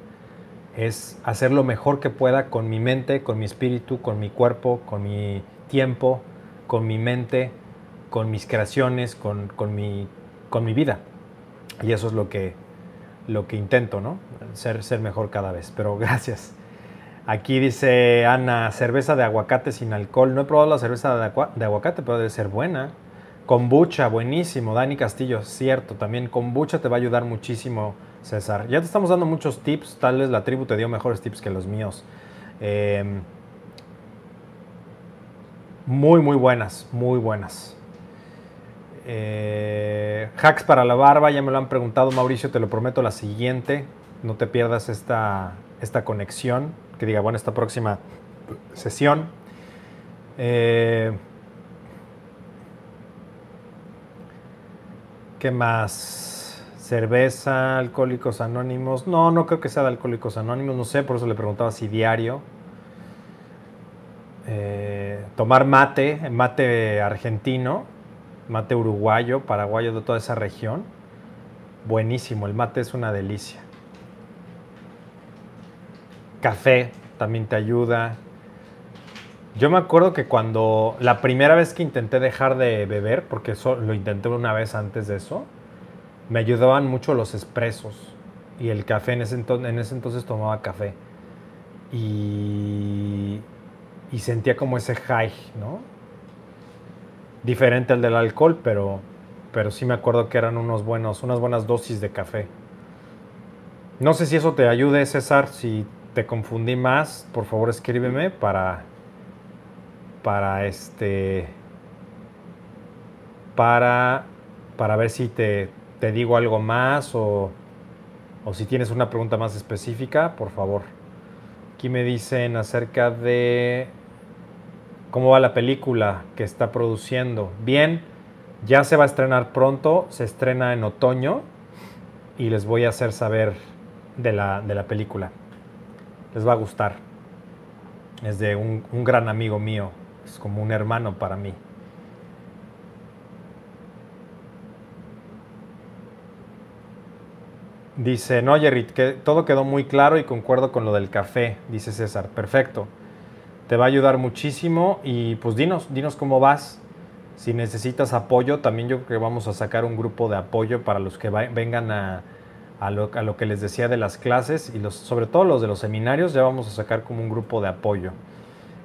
es hacer lo mejor que pueda con mi mente, con mi espíritu, con mi cuerpo, con mi tiempo, con mi mente, con mis creaciones, con, mi, mi vida. Y eso es lo que, lo que intento, ¿no? Ser, ser mejor cada vez. Pero gracias. Aquí dice Ana, cerveza de aguacate sin alcohol. No he probado la cerveza de aguacate, pero debe ser buena. Kombucha, buenísimo. Dani Castillo, cierto. También kombucha te va a ayudar muchísimo César. Ya te estamos dando muchos tips, tal vez la tribu te dio mejores tips que los míos. Em, muy, muy buenas, muy buenas. Eh, hacks para la barba, ya me lo han preguntado Mauricio, te lo prometo la siguiente. No te pierdas esta, esta conexión, que diga, bueno, esta próxima sesión. Eh, ¿Qué más? Cerveza, Alcohólicos Anónimos. No, no creo que sea de Alcohólicos Anónimos, no sé, por eso le preguntaba si diario. Eh, tomar mate, mate argentino, mate uruguayo, paraguayo de toda esa región. Buenísimo, el mate es una delicia. Café también te ayuda. Yo me acuerdo que cuando la primera vez que intenté dejar de beber, porque eso lo intenté una vez antes de eso, me ayudaban mucho los expresos y el café, en ese, entonces, tomaba café y, y sentía como ese high, ¿no? Diferente al del alcohol, pero, pero sí me acuerdo que eran unos buenos, unas buenas dosis de café. No sé si eso te ayude, César, si te confundí más, por favor escríbeme para para este para para ver si te, te digo algo más o, o si tienes una pregunta más específica, por favor. Aquí me dicen acerca de cómo va la película que está produciendo. Bien, ya se va a estrenar pronto, se estrena en otoño y les voy a hacer saber de la, de la película. Les va a gustar. Es de un, un gran amigo mío, es como un hermano para mí. Dice, no, Jerry, que todo quedó muy claro y concuerdo con lo del café, dice César. Perfecto. Te va a ayudar muchísimo y pues dinos, dinos cómo vas. Si necesitas apoyo, también yo creo que vamos a sacar un grupo de apoyo para los que vengan a, a, lo, que les decía de las clases y sobre todo los de los seminarios, ya vamos a sacar como un grupo de apoyo.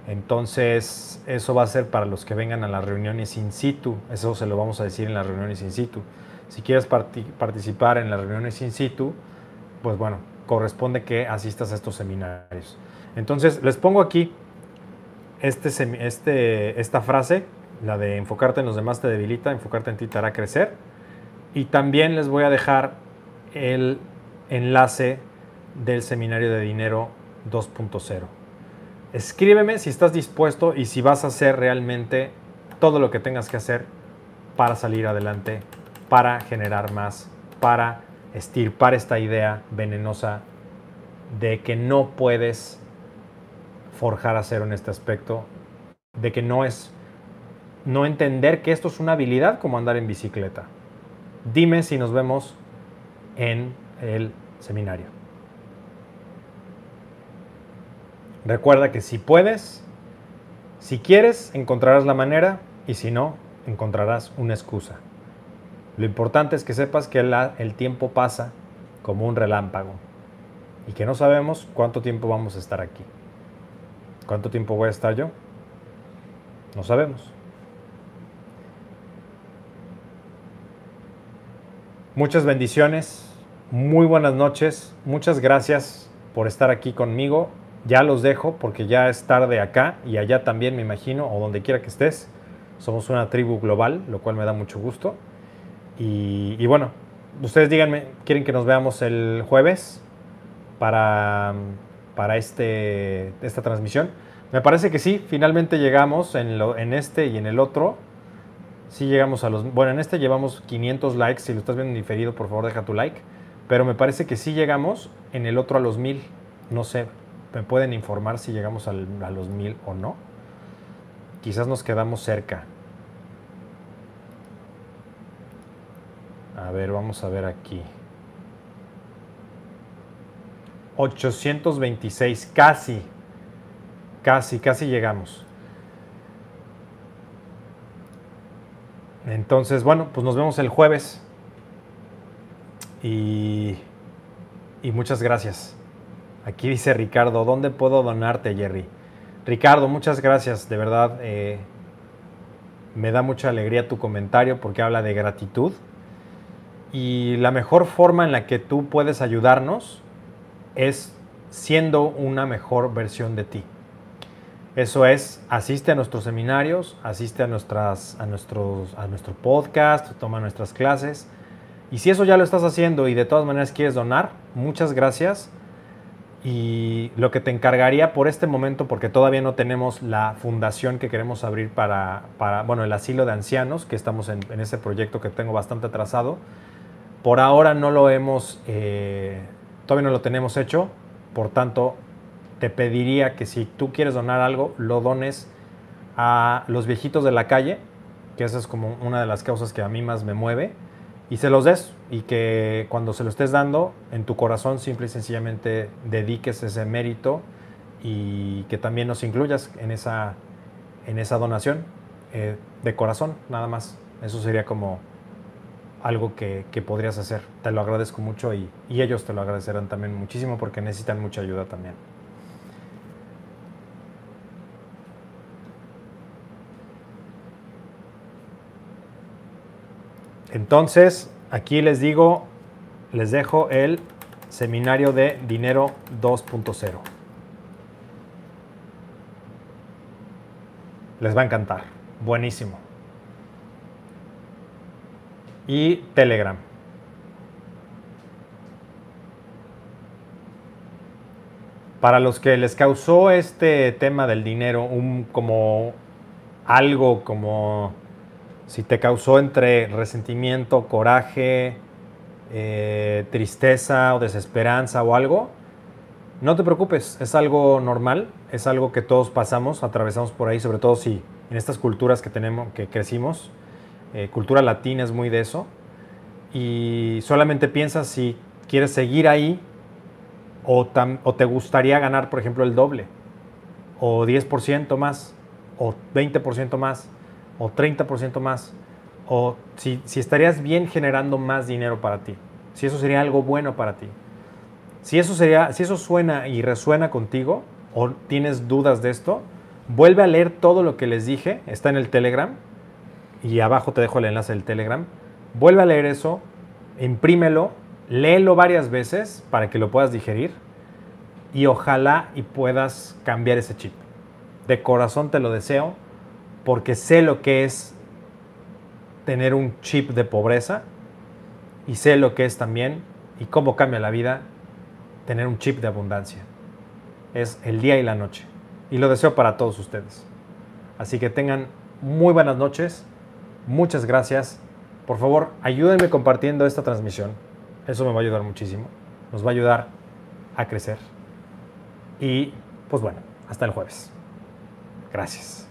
Entonces, eso va a ser para los que vengan a las reuniones in situ. Eso se lo vamos a decir en las reuniones in situ. Si quieres participar en las reuniones in situ, pues bueno, corresponde que asistas a estos seminarios. Entonces, les pongo aquí este, este, esta frase, la de enfocarte en los demás te debilita, enfocarte en ti te hará crecer. Y también les voy a dejar el enlace del seminario de dinero 2.0. Escríbeme si estás dispuesto y si vas a hacer realmente todo lo que tengas que hacer para salir adelante para generar más, para estirpar esta idea venenosa de que no puedes forjar acero en este aspecto, de que no es no entender que esto es una habilidad como andar en bicicleta. Dime si nos vemos en el seminario. Recuerda que si puedes, si quieres, encontrarás la manera y si no, encontrarás una excusa. Lo importante es que sepas que el tiempo pasa como un relámpago y que no sabemos cuánto tiempo vamos a estar aquí. ¿Cuánto tiempo voy a estar yo? No sabemos. Muchas bendiciones, muy buenas noches, muchas gracias por estar aquí conmigo. Ya los dejo porque ya es tarde acá y allá también me imagino, o donde quiera que estés. Somos una tribu global, lo cual me da mucho gusto. Y, bueno, ustedes díganme, ¿quieren que nos veamos el jueves para, para este, esta transmisión? Me parece que sí, finalmente llegamos en, en este y en el otro. Sí llegamos a los... Bueno, en este llevamos 500 likes. Si lo estás viendo en diferido, por favor deja tu like. Pero me parece que sí llegamos en el otro a los 1000. No sé, ¿me pueden informar si llegamos a los 1000 o no? Quizás nos quedamos cerca. A ver, vamos a ver aquí. 826, casi, casi, casi llegamos. Entonces, bueno, pues nos vemos el jueves. Y, y muchas gracias. Aquí dice Ricardo, ¿dónde puedo donarte, Jerry? Ricardo, muchas gracias, de verdad. Eh, me da mucha alegría tu comentario porque habla de gratitud y la mejor forma en la que tú puedes ayudarnos es siendo una mejor versión de ti. Eso es, asiste a nuestros seminarios, asiste a, nuestras, a, nuestros, a nuestro podcast, toma nuestras clases. Y si eso ya lo estás haciendo y de todas maneras quieres donar, muchas gracias. Y lo que te encargaría por este momento, porque todavía no tenemos la fundación que queremos abrir para, para bueno, el asilo de ancianos, que estamos en, ese proyecto que tengo bastante atrasado, por ahora no lo hemos, eh, todavía no lo tenemos hecho, por tanto, te pediría que si tú quieres donar algo, lo dones a los viejitos de la calle, que esa es como una de las causas que a mí más me mueve, y se los des, y que cuando se lo estés dando, en tu corazón simple y sencillamente dediques ese mérito y que también nos incluyas en esa, en esa donación eh, de corazón, nada más. Eso sería como algo que, podrías hacer. Te lo agradezco mucho y, y ellos te lo agradecerán también muchísimo porque necesitan mucha ayuda también. Entonces, aquí les digo, les dejo el seminario de dinero 2.0. Les va a encantar. Buenísimo. Y Telegram. Para los que les causó este tema del dinero un como algo como si te causó entre resentimiento, coraje, eh, tristeza o desesperanza o algo, no te preocupes, es algo normal, es algo que todos pasamos, atravesamos por ahí, sobre todo si en estas culturas que tenemos, que crecimos, eh, cultura latina es muy de eso, y solamente piensas si quieres seguir ahí o te gustaría ganar, por ejemplo, el doble, o 10% más, o 20% más, o 30% más, o si, si estarías bien generando más dinero para ti, si eso sería algo bueno para ti. Si eso, sería, si eso suena y resuena contigo, o tienes dudas de esto, vuelve a leer todo lo que les dije, está en el Telegram, y abajo te dejo el enlace del Telegram. Vuelve a leer eso, imprímelo, léelo varias veces para que lo puedas digerir y ojalá y puedas cambiar ese chip. De corazón te lo deseo porque sé lo que es tener un chip de pobreza y sé lo que es también y cómo cambia la vida tener un chip de abundancia. Es el día y la noche. Y lo deseo para todos ustedes. Así que tengan muy buenas noches. Muchas gracias. Por favor, ayúdenme compartiendo esta transmisión. Eso me va a ayudar muchísimo. Nos va a ayudar a crecer. Y pues bueno, hasta el jueves. Gracias.